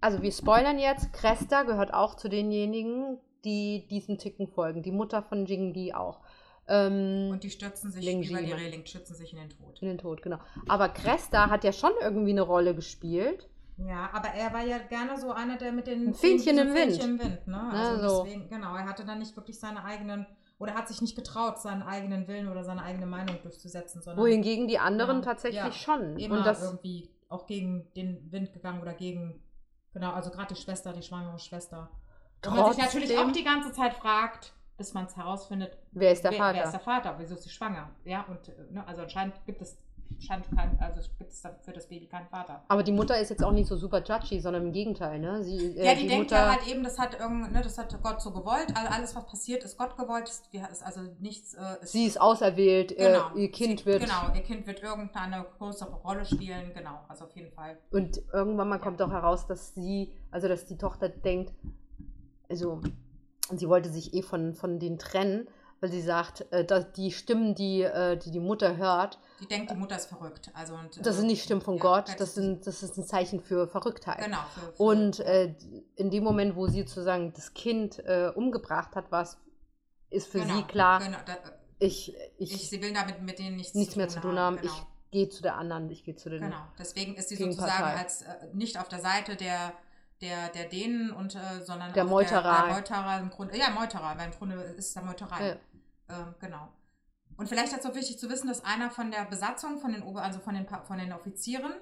also wir spoilern jetzt, Cresta gehört auch zu denjenigen, die diesem Ticken folgen. Die Mutter von Jingli auch. Ähm, und die stürzen sich Ling über die. Reling, stürzen sich in den Tod. in den Tod, genau. Aber Cresta hat ja schon irgendwie eine Rolle gespielt. Ja, aber er war ja gerne so einer, der mit den Fähnchen im Wind. Fähnchen im Wind, ne? Also Ja, so. deswegen, genau, er hatte dann nicht wirklich seine eigenen, oder hat sich nicht getraut, seinen eigenen Willen oder seine eigene Meinung durchzusetzen, sondern Wohingegen die anderen Ja, tatsächlich ja. schon. immer Und das, irgendwie auch gegen den Wind gegangen oder gegen, genau, also gerade die Schwester, die schwangere Schwester. Wo man sich natürlich auch die ganze Zeit fragt, bis man es herausfindet, wer ist der wer, Vater? wer ist der Vater, wieso ist sie schwanger? Ja, und äh, ne, also anscheinend gibt es, kein, also gibt es dann für das Baby keinen Vater. Aber die Mutter ist jetzt auch nicht so super judgy, sondern im Gegenteil, ne? Sie, äh, Ja, die, denkt ja halt eben, das hat irgend, ne, das hat Gott so gewollt. Also alles, was passiert, ist Gott gewollt. Ist, also nichts. Äh, ist, sie ist auserwählt, genau, äh, ihr Kind sie, wird. Genau, ihr Kind wird irgendeine größere Rolle spielen. Genau, also auf jeden Fall. Und irgendwann mal kommt auch heraus, dass sie, also dass die Tochter denkt, also sie wollte sich eh von, von denen trennen, weil sie sagt, äh, dass die Stimmen, die, äh, die die Mutter hört, Die denkt, die Mutter ist verrückt. Also und, das äh, sind nicht Stimmen von ja, Gott, das ist- sind, das ist ein Zeichen für Verrücktheit. Genau. Für, für, Und äh, in dem Moment, wo sie sozusagen das Kind äh, umgebracht hat, war es, ist für genau, sie klar, Genau, da, ich, ich, ich, sie will damit mit denen nichts, nichts mehr zu tun haben, Genau. ich gehe zu der anderen, ich gehe zu den. Genau, deswegen ist sie sozusagen als äh, nicht auf der Seite der, der, der Dänen und äh, sondern Der auf Meuterei. Der, der Meuterer im Grunde, ja, Meuterer, weil im Grunde ist es der Meuterei. Ja. Ähm, genau. Und vielleicht ist es auch wichtig zu wissen, dass einer von der Besatzung, von den Ober, also von den, von den Offizieren,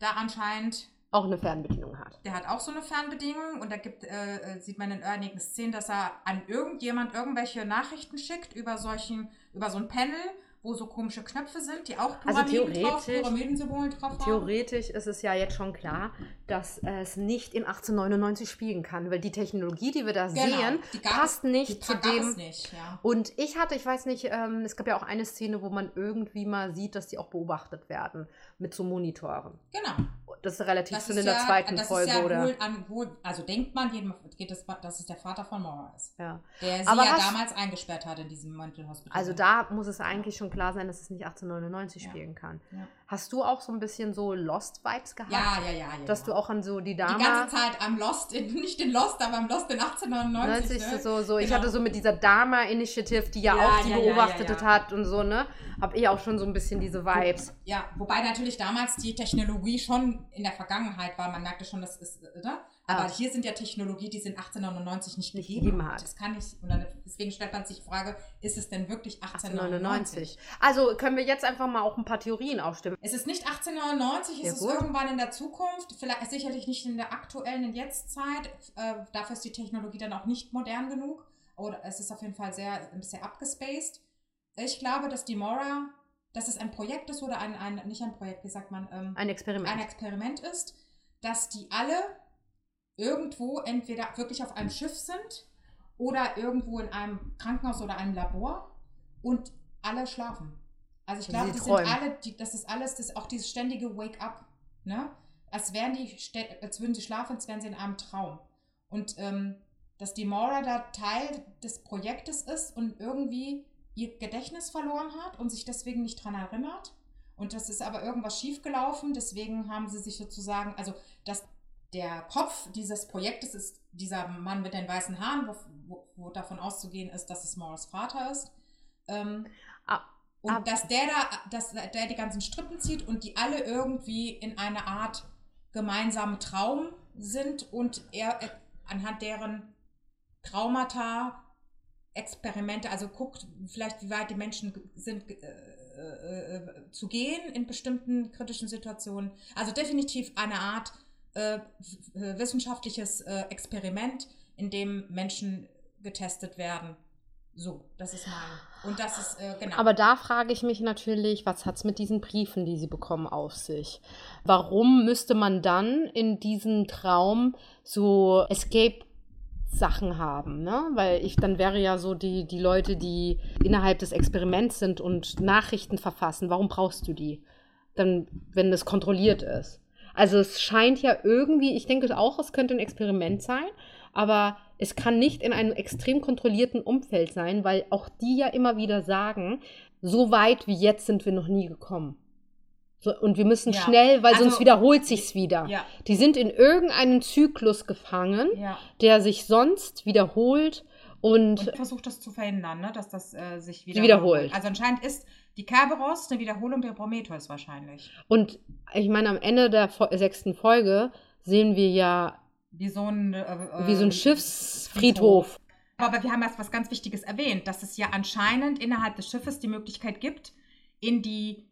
da anscheinend auch eine Fernbedienung hat. Der hat auch so eine Fernbedienung und da gibt, äh, äh, sieht man in einigen Szenen, dass er an irgendjemand irgendwelche Nachrichten schickt über solchen, über so ein Panel wo so komische Knöpfe sind, die auch Also Pyramiden drauf, theoretisch- drauf haben. Theoretisch ist es ja jetzt schon klar, dass es nicht in 1899 spielen kann, weil die Technologie, die wir da Genau, sehen, passt nicht zu dem. nicht, ja. Und ich hatte, ich weiß nicht, ähm, es gab ja auch eine Szene, wo man irgendwie mal sieht, dass die auch beobachtet werden mit so Monitoren. Genau. Das ist relativ Das schon ist in der ja, zweiten das Folge, ist ja oder? Wohl an, wohl, also denkt man, jedem geht es, dass es der Vater von Mora ist. Ja. Der sie Aber ja damals eingesperrt hat in diesem Mental Hospital. Also da muss es eigentlich schon klar sein, dass es nicht 1899 Ja. spielen kann. Ja. Hast du auch so ein bisschen so Lost-Vibes gehabt? Ja, ja, ja. ja Dass ja. du auch an so die die Dame. ganze Zeit am Lost, nicht in Lost, aber am Lost in 1899. 90 ne? so, so. Ich Genau. hatte so mit dieser Dharma Initiative, die ja, Ja, auch die beobachtet hat und so, ne? Hab ich auch schon so ein bisschen diese Vibes. Ja, wobei natürlich damals die Technologie schon in der Vergangenheit war. Man merkte schon, das ist, äh, ne? Aber Ah. hier sind ja Technologie, die es in 1899 nicht, Nicht gegeben, hat. Das kann. Und dann, deswegen stellt man sich die Frage, ist es denn wirklich 1899? 1899. Also können wir jetzt einfach mal auch ein paar Theorien aufstimmen. Es ist nicht 1899, Ja, es ist gut. irgendwann in der Zukunft, vielleicht sicherlich nicht in der aktuellen in Jetztzeit. Äh, dafür ist die Technologie dann auch nicht modern genug. Oder es ist auf jeden Fall sehr, sehr abgespaced. Ich glaube, dass die Mora, dass es ein Projekt ist oder ein, ein nicht ein Projekt, wie sagt man, ähm, Ein Experiment. ein Experiment ist, dass die alle irgendwo entweder wirklich auf einem Schiff sind oder irgendwo in einem Krankenhaus oder einem Labor und alle schlafen. Also ich glaube, das sind alle, die, das ist alles, das ist auch dieses ständige Wake-up, ne? Als wären die, als würden sie schlafen, als wären sie in einem Traum. Und ähm, dass die Mora da Teil des Projektes ist und irgendwie ihr Gedächtnis verloren hat und sich deswegen nicht dran erinnert. Und das ist aber irgendwas schiefgelaufen, deswegen haben sie sich sozusagen, also dass der Kopf dieses Projektes ist dieser Mann mit den weißen Haaren, wo, wo, wo davon auszugehen ist, dass es Moras Vater ist. Ähm, Ah, und ah. dass der da, dass der die ganzen Strippen zieht und die alle irgendwie in eine Art gemeinsamen Traum sind und er äh, anhand deren Traumata Experimente, also guckt vielleicht, wie weit die Menschen sind ge- äh, äh, zu gehen in bestimmten kritischen Situationen. Also definitiv eine Art äh, äh, wissenschaftliches äh, Experiment, in dem Menschen getestet werden. So, das ist mein. Und das ist, äh, genau. Aber da frage ich mich natürlich, was hat es mit diesen Briefen, die sie bekommen, auf sich? Warum müsste man dann in diesem Traum so Escape-Sachen haben? Ne? Weil ich, dann wäre ja so die, die Leute, die innerhalb des Experiments sind und Nachrichten verfassen, warum brauchst du die? Dann, wenn es kontrolliert ist. Also es scheint ja irgendwie, ich denke auch, es könnte ein Experiment sein, aber es kann nicht in einem extrem kontrollierten Umfeld sein, weil auch die ja immer wieder sagen, so weit wie jetzt sind wir noch nie gekommen. So, und wir müssen Ja. schnell, weil Also- sonst wiederholt sich's wieder. ja, Die sind in irgendeinem Zyklus gefangen, ja. der sich sonst wiederholt und, Und versucht das zu verhindern, ne? dass das äh, sich Sie wieder wiederholt. Also anscheinend ist die Kerberos eine Wiederholung der Prometheus wahrscheinlich. und ich meine, am Ende der Fo sechsten Folge sehen wir ja Wie so ein, äh, wie so ein äh, Schiffsfriedhof. Aber wir haben erst was ganz Wichtiges erwähnt, dass es ja anscheinend innerhalb des Schiffes die Möglichkeit gibt, in die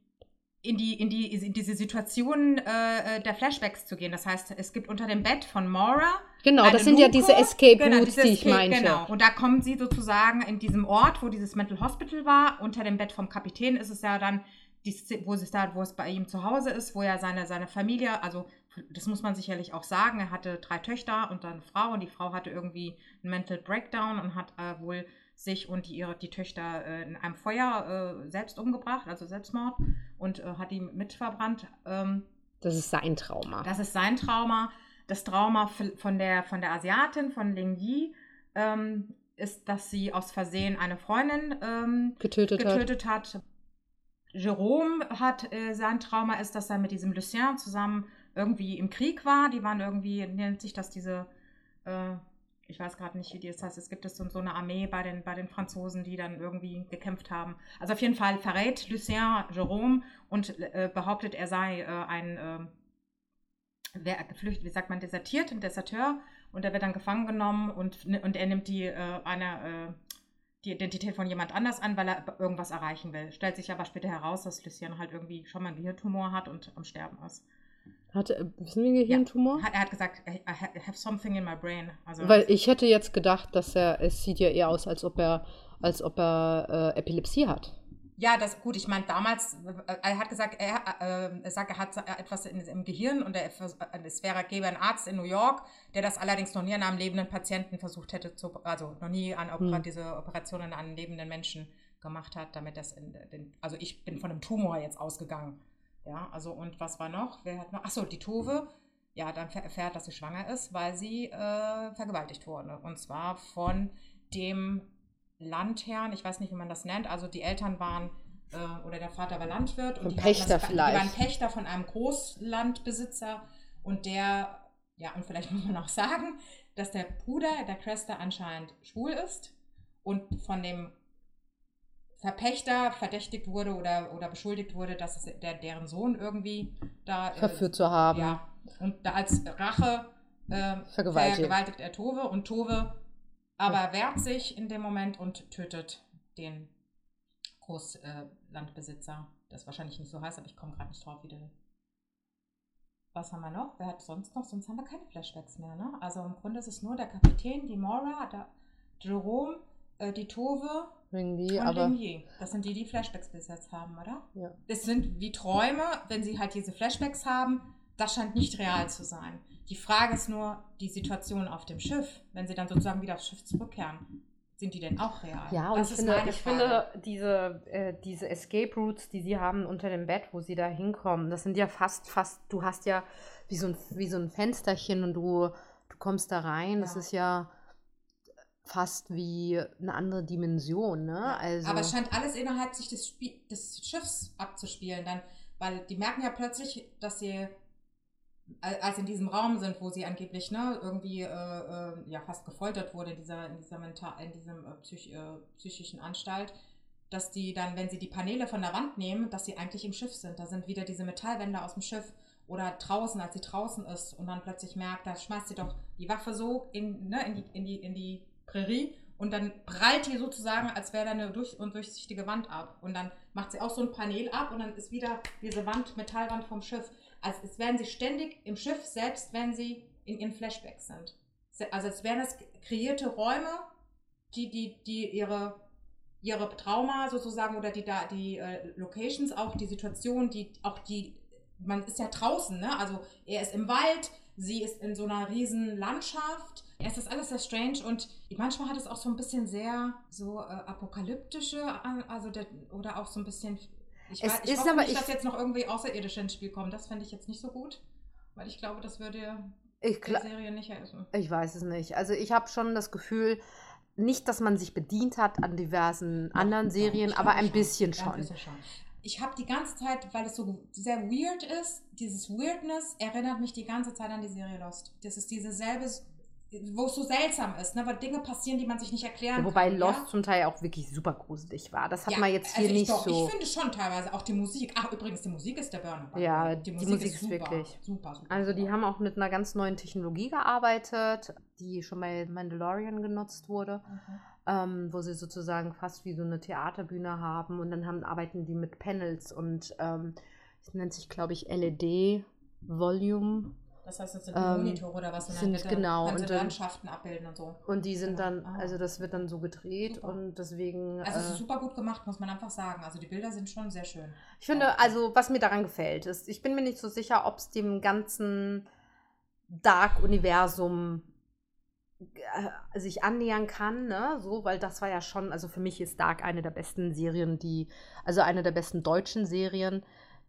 in die, in die, in diese Situation äh, der Flashbacks zu gehen. Das heißt, es gibt unter dem Bett von Mora. Genau, das sind ja Luke. diese Escape Genau, Routes, diese die ich Escape- meinte. Genau. Und da kommen sie sozusagen in diesem Ort, wo dieses Mental Hospital war. Unter dem Bett vom Kapitän ist es ja dann, die, wo es da, wo es bei ihm zu Hause ist, wo ja seine, seine Familie, also das muss man sicherlich auch sagen, er hatte drei Töchter und dann eine Frau und die Frau hatte irgendwie einen Mental Breakdown und hat äh, wohl sich und die, ihre, die Töchter äh, in einem Feuer äh, selbst umgebracht, also Selbstmord und äh, hat die mitverbrannt. Ähm, Das ist sein Trauma. das ist sein Trauma. Das Trauma von der, von der Asiatin, von Ling Yi, ähm, ist, dass sie aus Versehen eine Freundin ähm, getötet, hat. getötet hat. Jerome hat, äh, sein Trauma ist, dass er mit diesem Lucien zusammen irgendwie im Krieg war. Die waren irgendwie, nennt sich das diese, äh, ich weiß gerade nicht, wie die es heißt, es gibt es so, so eine Armee bei den, bei den Franzosen, die dann irgendwie gekämpft haben. Also auf jeden Fall verrät Lucien Jerome und äh, behauptet, er sei äh, ein, äh, wer geflüchtet, wie sagt man, desertiert, ein Deserteur. Und er wird dann gefangen genommen und, und er nimmt die, äh, eine, äh, die Identität von jemand anders an, weil er irgendwas erreichen will. Stellt sich aber später heraus, dass Lucien halt irgendwie schon mal einen Gehirntumor hat und am Sterben ist. Hatte, wissen wir Gehirntumor? Hat, er hat gesagt, I have something in my brain. Also Weil ich hätte jetzt gedacht, dass er, es sieht ja eher aus, als ob er, als ob er äh, Epilepsie hat. Ja, das gut. Ich meine, damals, äh, er hat gesagt, er, äh, sagt, er hat etwas in, im Gehirn und er, es wäre gäbe ein Arzt in New York, der das allerdings noch nie an einem lebenden Patienten versucht hätte, zu, also noch nie an hm. diese Operationen an lebenden Menschen gemacht hat, damit das in den, also ich bin von einem Tumor jetzt ausgegangen. Ja, also und was war noch? Wer hat noch? Achso, die Tove. Ja, dann erfährt, dass sie schwanger ist, weil sie äh, vergewaltigt wurde. Und zwar von dem Landherrn, ich weiß nicht, wie man das nennt. Also die Eltern waren äh, oder der Vater war Landwirt und die, Pächter das, vielleicht. die waren Pächter von einem Großlandbesitzer und der, ja, und vielleicht muss man auch sagen, dass der Bruder der Cresta anscheinend schwul ist und von dem Verpächter verdächtigt wurde oder, oder beschuldigt wurde, dass es der, deren Sohn irgendwie da äh, verführt zu haben. Ja, und da als Rache äh, vergewaltigt. vergewaltigt er Tove und Tove aber wehrt sich in dem Moment und tötet den Großlandbesitzer. Äh, das wahrscheinlich nicht so heißt, aber ich komme gerade nicht drauf wieder. Was haben wir noch? Wer hat sonst noch? Sonst haben wir keine Flashbacks mehr. Ne? Also im Grunde ist es nur der Kapitän, die Mora, der Jerome, äh, die Tove Ringli, aber Ringli. Das sind die, die Flashbacks bis jetzt haben, oder? Ja. Das sind wie Träume, wenn sie halt diese Flashbacks haben. Das scheint nicht real zu sein. Die Frage ist nur, die Situation auf dem Schiff, wenn sie dann sozusagen wieder aufs Schiff zurückkehren, sind die denn auch real? Ja, und das ich, finde, ich finde, diese, äh, diese Escape Routes, die sie haben unter dem Bett, wo sie da hinkommen, das sind ja fast, fast, du hast ja wie so ein, wie so ein Fensterchen und du, du kommst da rein. Ja. Das ist ja fast wie eine andere Dimension, ne? Also, Aber es scheint alles innerhalb sich des, des Schiffs abzuspielen, dann, weil die merken ja plötzlich, dass sie als sie in diesem Raum sind, wo sie angeblich ne, irgendwie äh, äh, ja, fast gefoltert wurde in dieser, in dieser Mental, in diesem äh, Psych, äh, psychischen Anstalt, dass die dann, wenn sie die Paneele von der Wand nehmen, dass sie eigentlich im Schiff sind. Da sind wieder diese Metallwände aus dem Schiff oder draußen, als sie draußen ist und dann plötzlich merkt, da schmeißt sie doch die Waffe so in, ne, in, die, in, die, in die Prärie und dann prallt die sozusagen, als wäre da eine durch undurchsichtige Wand ab. Und dann macht sie auch so ein Panel ab und dann ist wieder diese Wand, Metallwand vom Schiff. Also es werden sie ständig im Schiff, selbst wenn sie in ihren Flashbacks sind. Also es wären es kreierte Räume, die, die, die ihre, ihre Trauma sozusagen oder die, die äh, Locations, auch die Situation, die auch die, man ist ja draußen, ne? Also er ist im Wald, sie ist in so einer riesen Landschaft. Es ist alles sehr strange und manchmal hat es auch so ein bisschen sehr so äh, apokalyptische, also der, oder auch so ein bisschen ich, es weiß, ich ist hoffe aber nicht, ich, dass jetzt noch irgendwie Außerirdische ins Spiel kommen. Das fände ich jetzt nicht so gut, weil ich glaube, das würde ich der Serie nicht helfen. Ich weiß es nicht. Also ich habe schon das Gefühl, nicht, dass man sich bedient hat an diversen ja, anderen Serien, aber ein, schon. Bisschen ein bisschen schon. Ich habe die ganze Zeit, weil es so sehr weird ist, dieses Weirdness erinnert mich die ganze Zeit an die Serie Lost. Das ist diese selbe wo es so seltsam ist, ne? weil Dinge passieren, die man sich nicht erklären wobei kann. Wobei Lost ja? zum Teil auch wirklich super gruselig war. Das hat ja, man jetzt hier also nicht doch, so. Ich finde schon teilweise auch die Musik. Ach, übrigens, die Musik ist der Burner. Ja, die Musik, die Musik ist, ist, super, wirklich. Super, super, also, die haben auch mit einer ganz neuen Technologie gearbeitet, die schon bei Mandalorian genutzt wurde. Mhm. Ähm, wo sie sozusagen fast wie so eine Theaterbühne haben und dann haben, arbeiten die mit Panels und ähm, das nennt sich, glaube ich, LED Volume das heißt, das sind die ähm, Monitore oder was? Und sind, dann genau. und Landschaften abbilden und so. Und die sind genau. dann, ah. also das wird dann so gedreht super. und deswegen. Also es ist äh, super gut gemacht, muss man einfach sagen. Also die Bilder sind schon sehr schön. Ich finde, also was mir daran gefällt, ist, ich bin mir nicht so sicher, ob es dem ganzen Dark-Universum äh, sich annähern kann, ne? So, weil das war ja schon, also für mich ist Dark eine der besten Serien, die, also eine der besten deutschen Serien,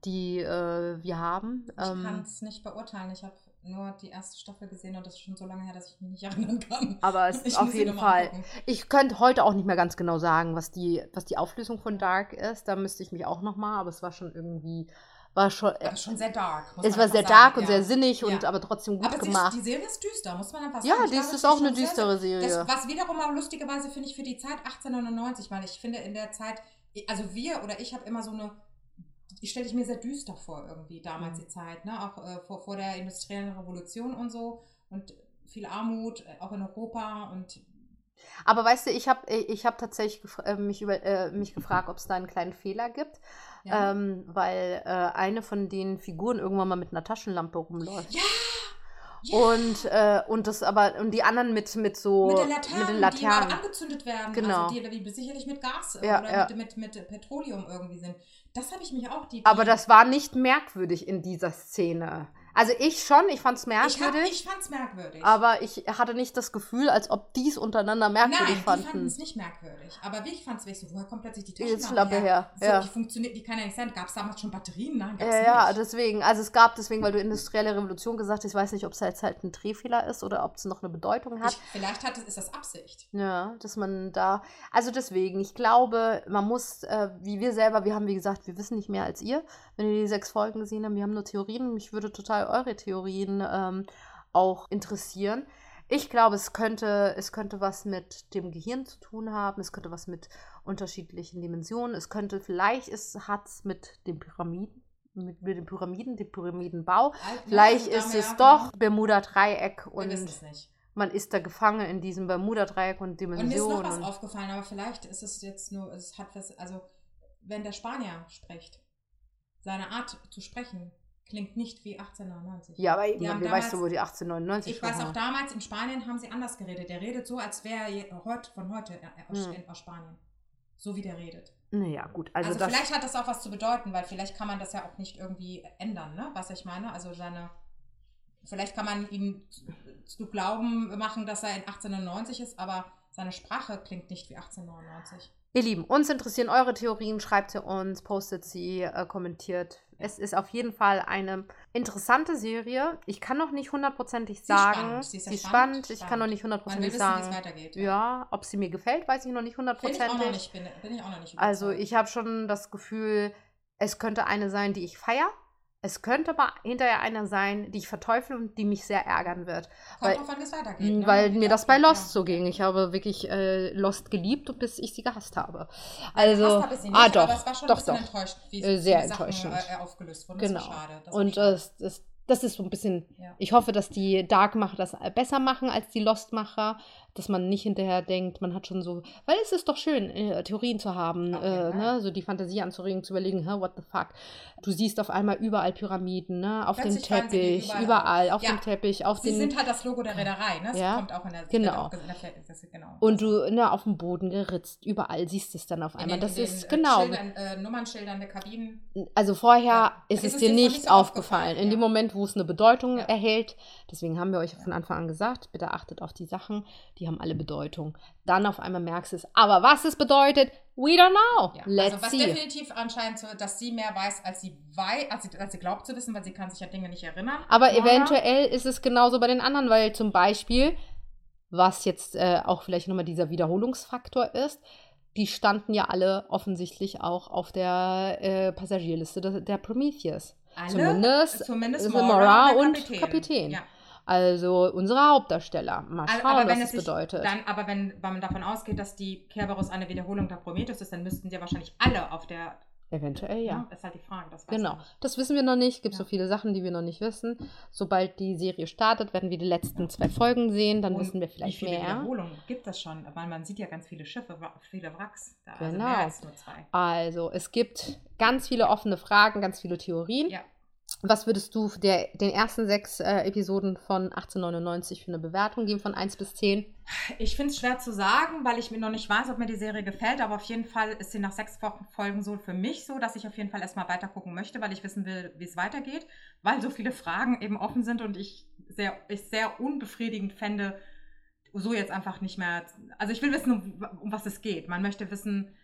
die äh, wir haben. Ich ähm, kann es nicht beurteilen. Ich habe nur die erste Staffel gesehen und das ist schon so lange her, dass ich mich nicht erinnern kann. Aber es ist auf jeden Fall. Ich könnte heute auch nicht mehr ganz genau sagen, was die, was die Auflösung von Dark ist. Da müsste ich mich auch noch mal, aber es war schon irgendwie war schon, aber schon sehr dark. es war sehr sagen. dark und ja. sehr sinnig und aber trotzdem gut aber gemacht. Die, die Serie ist düster, muss man einfach sagen. Ja, die ist, ist auch eine düstere Serie. Das, was wiederum auch lustigerweise finde ich für die Zeit 1899, weil ich finde in der Zeit, also wir oder ich habe immer so eine ich stelle ich mir sehr düster vor, irgendwie damals mhm. die Zeit, ne? Auch äh, vor, vor der industriellen Revolution und so und viel Armut, äh, auch in Europa und aber weißt du, ich habe ich hab tatsächlich äh, mich, über, äh, mich gefragt, ob es da einen kleinen Fehler gibt. Ja. ähm, weil äh, eine von den Figuren irgendwann mal mit einer Taschenlampe rumläuft. Ja! Und, äh, und das aber, und die anderen mit, mit so mit, der Laternen, mit den die Laternen. mal angezündet werden, Genau. also die, die sicherlich mit Gas äh, Ja, oder ja. Mit, mit, mit Petroleum irgendwie sind. Das habe ich mich auch die. Aber das war nicht merkwürdig in dieser Szene. Also ich schon, ich fand es ich, hab, merkwürdig, ich fand's merkwürdig. aber ich hatte nicht das Gefühl, als ob die es untereinander merkwürdig Nein, die fanden fanden. es nicht merkwürdig. Aber wie ich fand es so, woher kommt plötzlich die Die Taschenlampe Taschenlampe her, So, ja. die funktioniert, die kann ja nicht sein. Gab es damals schon Batterien? Nein, gab's Ja, ja, nicht. deswegen. Also es gab deswegen, weil du industrielle Revolution gesagt hast, ich weiß nicht, ob es jetzt halt ein Drehfehler ist oder ob es noch eine Bedeutung hat. ich, vielleicht hat ist das Absicht. Ja, dass man da, also deswegen, ich glaube, man muss, äh, wie wir selber, wir haben, wie gesagt, wir wissen nicht mehr als ihr, wenn ihr die sechs Folgen gesehen habt, wir haben nur Theorien, mich würde total eure Theorien ähm, auch interessieren. Ich glaube, es könnte, es könnte was mit dem Gehirn zu tun haben, es könnte was mit unterschiedlichen Dimensionen, es könnte, vielleicht hat es mit den Pyramiden, mit, mit den Pyramiden, dem Pyramidenbau, vielleicht Ja, ist also es doch Bermuda-Dreieck und man ist da gefangen in diesem Bermuda-Dreieck und Und mir ist Dimensionen. noch was aufgefallen, aber vielleicht ist es jetzt nur, es hat was, also wenn der Spanier spricht, seine Art zu sprechen klingt nicht wie 1899. ja, aber Die wie haben weißt damals- du, wo die 1899 Ich weiß auch damals, in Spanien haben sie anders geredet. Der redet so, als wäre er je- heut, von heute äh, aus, Hm. aus Spanien. So wie der redet. Naja, gut. Also, Also, vielleicht hat das auch was zu bedeuten, weil vielleicht kann man das ja auch nicht irgendwie ändern, ne? Was ich meine. Also seine. Vielleicht kann man ihm zu glauben machen, dass er in 1899 ist, aber seine Sprache klingt nicht wie 1899. ihr Lieben, uns interessieren eure Theorien. Schreibt sie uns, postet sie, äh, kommentiert. Es ist auf jeden Fall eine interessante Serie. Ich kann noch nicht hundertprozentig Sie ist sagen. spannend. Sie ist ja Sie ist spannend, spannend. Ich spannend. kann noch nicht hundertprozentig wissen, wie es sagen. weitergeht. Ja, ob sie mir gefällt, weiß ich noch nicht Bin ich auch noch hundertprozentig. nicht, bin, bin ich auch noch nicht Also überzeugt. ich habe schon das Gefühl, es könnte eine sein, die ich feier. Es könnte aber hinterher eine sein, die ich verteufel und die mich sehr ärgern wird. Kommt weil- drauf an, wie es weitergeht. ne? Weil mir das bei Lost ja. so ging. Ich habe wirklich äh, Lost geliebt, bis ich sie gehasst habe. Gehasst Also, habe ich sie ah nicht, doch, aber es war schon doch, ein bisschen doch. enttäuscht, wie Äh, sehr Sachen, enttäuschend. äh, aufgelöst wurden. Genau. Das war schade. Das war Und das, das ist so ein bisschen, Ja. ich hoffe, dass die Dark-Macher das besser machen als die Lost-Macher, dass man nicht hinterher denkt, man hat schon so, weil es ist doch schön, äh, Theorien zu haben, jeden äh, ne? so die Fantasie anzuregen, zu überlegen, hä, what the fuck. Du siehst auf einmal überall Pyramiden, ne? auf Plötzlich dem Teppich, überall überall, auf. Ja. dem Teppich, auf Sie den sind halt das Logo der Reederei, ne? Das Ja, kommt auch in der genau. In der, in der, das, genau. und du ne, auf dem Boden geritzt, überall siehst du es dann auf In einmal. den- das in ist den, äh, genau. Schildern, äh, Nummernschildern der Kabinen. Also vorher Ja. ist Ist es es dir nicht so aufgefallen. In dem. Moment, wo es eine Bedeutung erhält. Deswegen haben wir euch von Anfang an gesagt, bitte achtet auf die Sachen, die haben alle Bedeutung. Dann auf einmal merkst du es. Aber was es bedeutet, we don't know. Ja. Let's also was see. definitiv anscheinend so, dass sie mehr weiß, als sie weiß, als sie, als sie glaubt zu wissen, weil sie kann sich ja Dinge nicht erinnern. Aber Nora. eventuell ist es genauso bei den anderen, weil zum Beispiel, was jetzt äh, auch vielleicht nochmal dieser Wiederholungsfaktor ist, die standen ja alle offensichtlich auch auf der äh, Passagierliste der, der Prometheus. Alle, Zumindest zumindest Mora, Mora und, und Kapitän. Kapitän. Ja. Also unsere Hauptdarsteller. Mal Also, schauen, aber wenn was es es sich bedeutet. Dann, aber wenn, wenn man davon ausgeht, dass die Kerberos eine Wiederholung der Prometheus ist, dann müssten ja wahrscheinlich alle auf der. Eventuell, ja. Ne? Das ist halt die Frage. Das Genau, nicht. das wissen wir noch nicht. Gibt Ja. so viele Sachen, die wir noch nicht wissen. Sobald die Serie startet, werden wir die letzten zwei Folgen sehen. Dann Und wissen wir vielleicht Wie viele mehr. Wiederholungen gibt es schon? Weil man sieht ja ganz viele Schiffe, viele Wracks. Da, Also Genau. mehr als nur zwei. Also, es gibt ganz viele offene Fragen, ganz viele Theorien. Ja. Was würdest du der, den ersten sechs äh, Episoden von 1899 für eine Bewertung geben von 1 bis 10? Ich finde es schwer zu sagen, weil ich mir noch nicht weiß, ob mir die Serie gefällt, aber auf jeden Fall ist sie nach sechs Folgen so für mich so, dass ich auf jeden Fall erstmal weiter gucken möchte, weil ich wissen will, wie es weitergeht, weil so viele Fragen eben offen sind und ich sehr, ich sehr unbefriedigend fände, so jetzt einfach nicht mehr. Also ich will wissen, um, um was es geht. Man möchte wissen,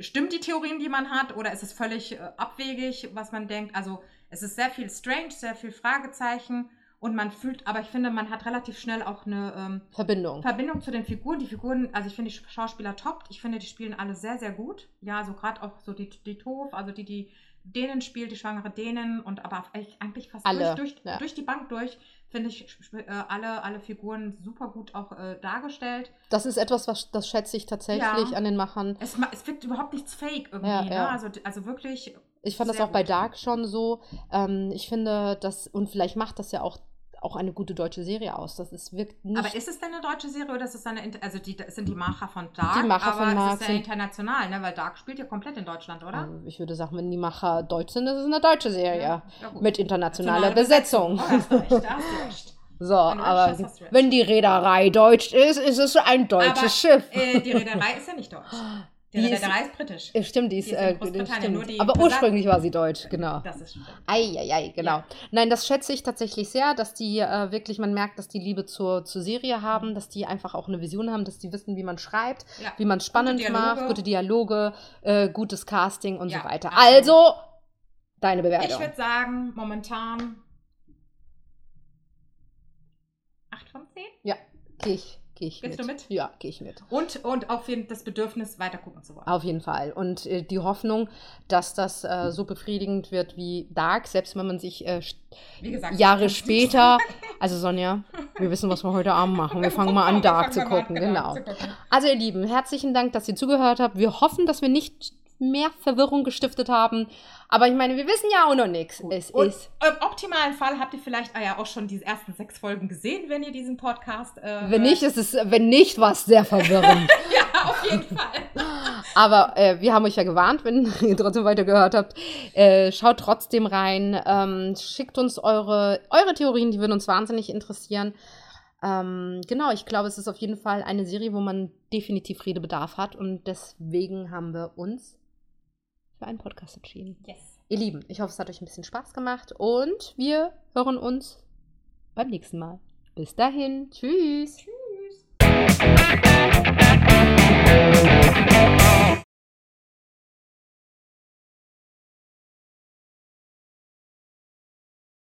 stimmt die Theorien, die man hat, oder ist es völlig äh, abwegig, was man denkt? Also es ist sehr viel Strange, sehr viel Fragezeichen. Und man fühlt, aber ich finde, man hat relativ schnell auch eine ähm, Verbindung. Verbindung zu den Figuren. Die Figuren, also ich finde die Schauspieler top. Ich finde, die spielen alle sehr, sehr gut. Ja, so gerade auch so die, die Toph, also die, die Dänen spielt, die schwangere Dänen und aber eigentlich- fast Alle, durch, durch, ja. durch die Bank durch, finde ich äh, alle, alle Figuren super gut auch äh, dargestellt. Das ist etwas, was das schätze ich tatsächlich Ja. an den Machern. Es, es wirkt überhaupt nichts fake irgendwie. Ja, ne? Also, also wirklich. Ich fand das Sehr auch bei gut. Dark schon so. Ähm, ich finde, das, und vielleicht macht das ja auch auch eine gute deutsche Serie aus. Das ist wirkt nicht. Aber ist es denn eine deutsche Serie oder ist es eine, also die das sind die Macher von Dark, Die Macher aber von es Dark ist ja international, ne? Weil Dark spielt ja komplett in Deutschland, oder? Also ich würde sagen, wenn die Macher deutsch sind, ist es eine deutsche Serie. Ja. Mit internationaler Nationale Besetzung. Oh, recht, da hast du recht. So, Wenn aber recht. wenn die Reederei deutsch ist, ist es ein deutsches Aber, Schiff. Äh, die Reederei ist ja nicht deutsch. Die, Die ist- Reederei ist britisch. Stimmt, die ist, die ist äh, Großbritannien, stimmt. die Aber ursprünglich war sie deutsch, genau. Das ist stimmt. Eieiei, genau. Ja. Nein, das schätze ich tatsächlich sehr, dass die äh, wirklich, man merkt, dass die Liebe zur, zur Serie haben, dass die einfach auch eine Vision haben, dass die wissen, wie man schreibt, Ja. wie man spannend Dialoge. macht, gute Dialoge, äh, gutes Casting und Ja, so weiter. absolut. Also, deine Ich Bewertung. würde sagen, momentan 8 von 10. Ja, gehe ich, geh ich Gehst mit. du mit? Ja, gehe ich mit. Und, und auf jeden das Bedürfnis, weiter gucken zu wollen. Auf jeden Fall. Und äh, die Hoffnung, dass das äh, so befriedigend wird wie Dark, selbst wenn man sich äh, gesagt, Jahre später. Also Sonja, wir wissen, was wir heute Abend machen. Wir fangen mal an, Dark zu an, gucken. Genau. zu gucken. Also ihr Lieben, herzlichen Dank, dass ihr zugehört habt. Wir hoffen, dass wir nicht mehr Verwirrung gestiftet haben. Aber ich meine, wir wissen ja auch noch nichts. Es Und ist, im optimalen Fall habt ihr vielleicht ah ja, auch schon die ersten sechs Folgen gesehen, wenn ihr diesen Podcast. Äh, wenn nicht, ist es, wenn nicht, war es sehr verwirrend. Ja, auf jeden Fall. Aber äh, wir haben euch ja gewarnt, wenn ihr trotzdem weitergehört habt. Äh, schaut trotzdem rein. Ähm, schickt uns eure, eure Theorien, die würden uns wahnsinnig interessieren. Ähm, genau, ich glaube, es ist auf jeden Fall eine Serie, wo man definitiv Redebedarf hat. Und deswegen haben wir uns für einen Podcast entschieden. Yes. Ihr Lieben, ich hoffe, es hat euch ein bisschen Spaß gemacht. Und wir hören uns beim nächsten Mal. Bis dahin. Tschüss. Tschüss.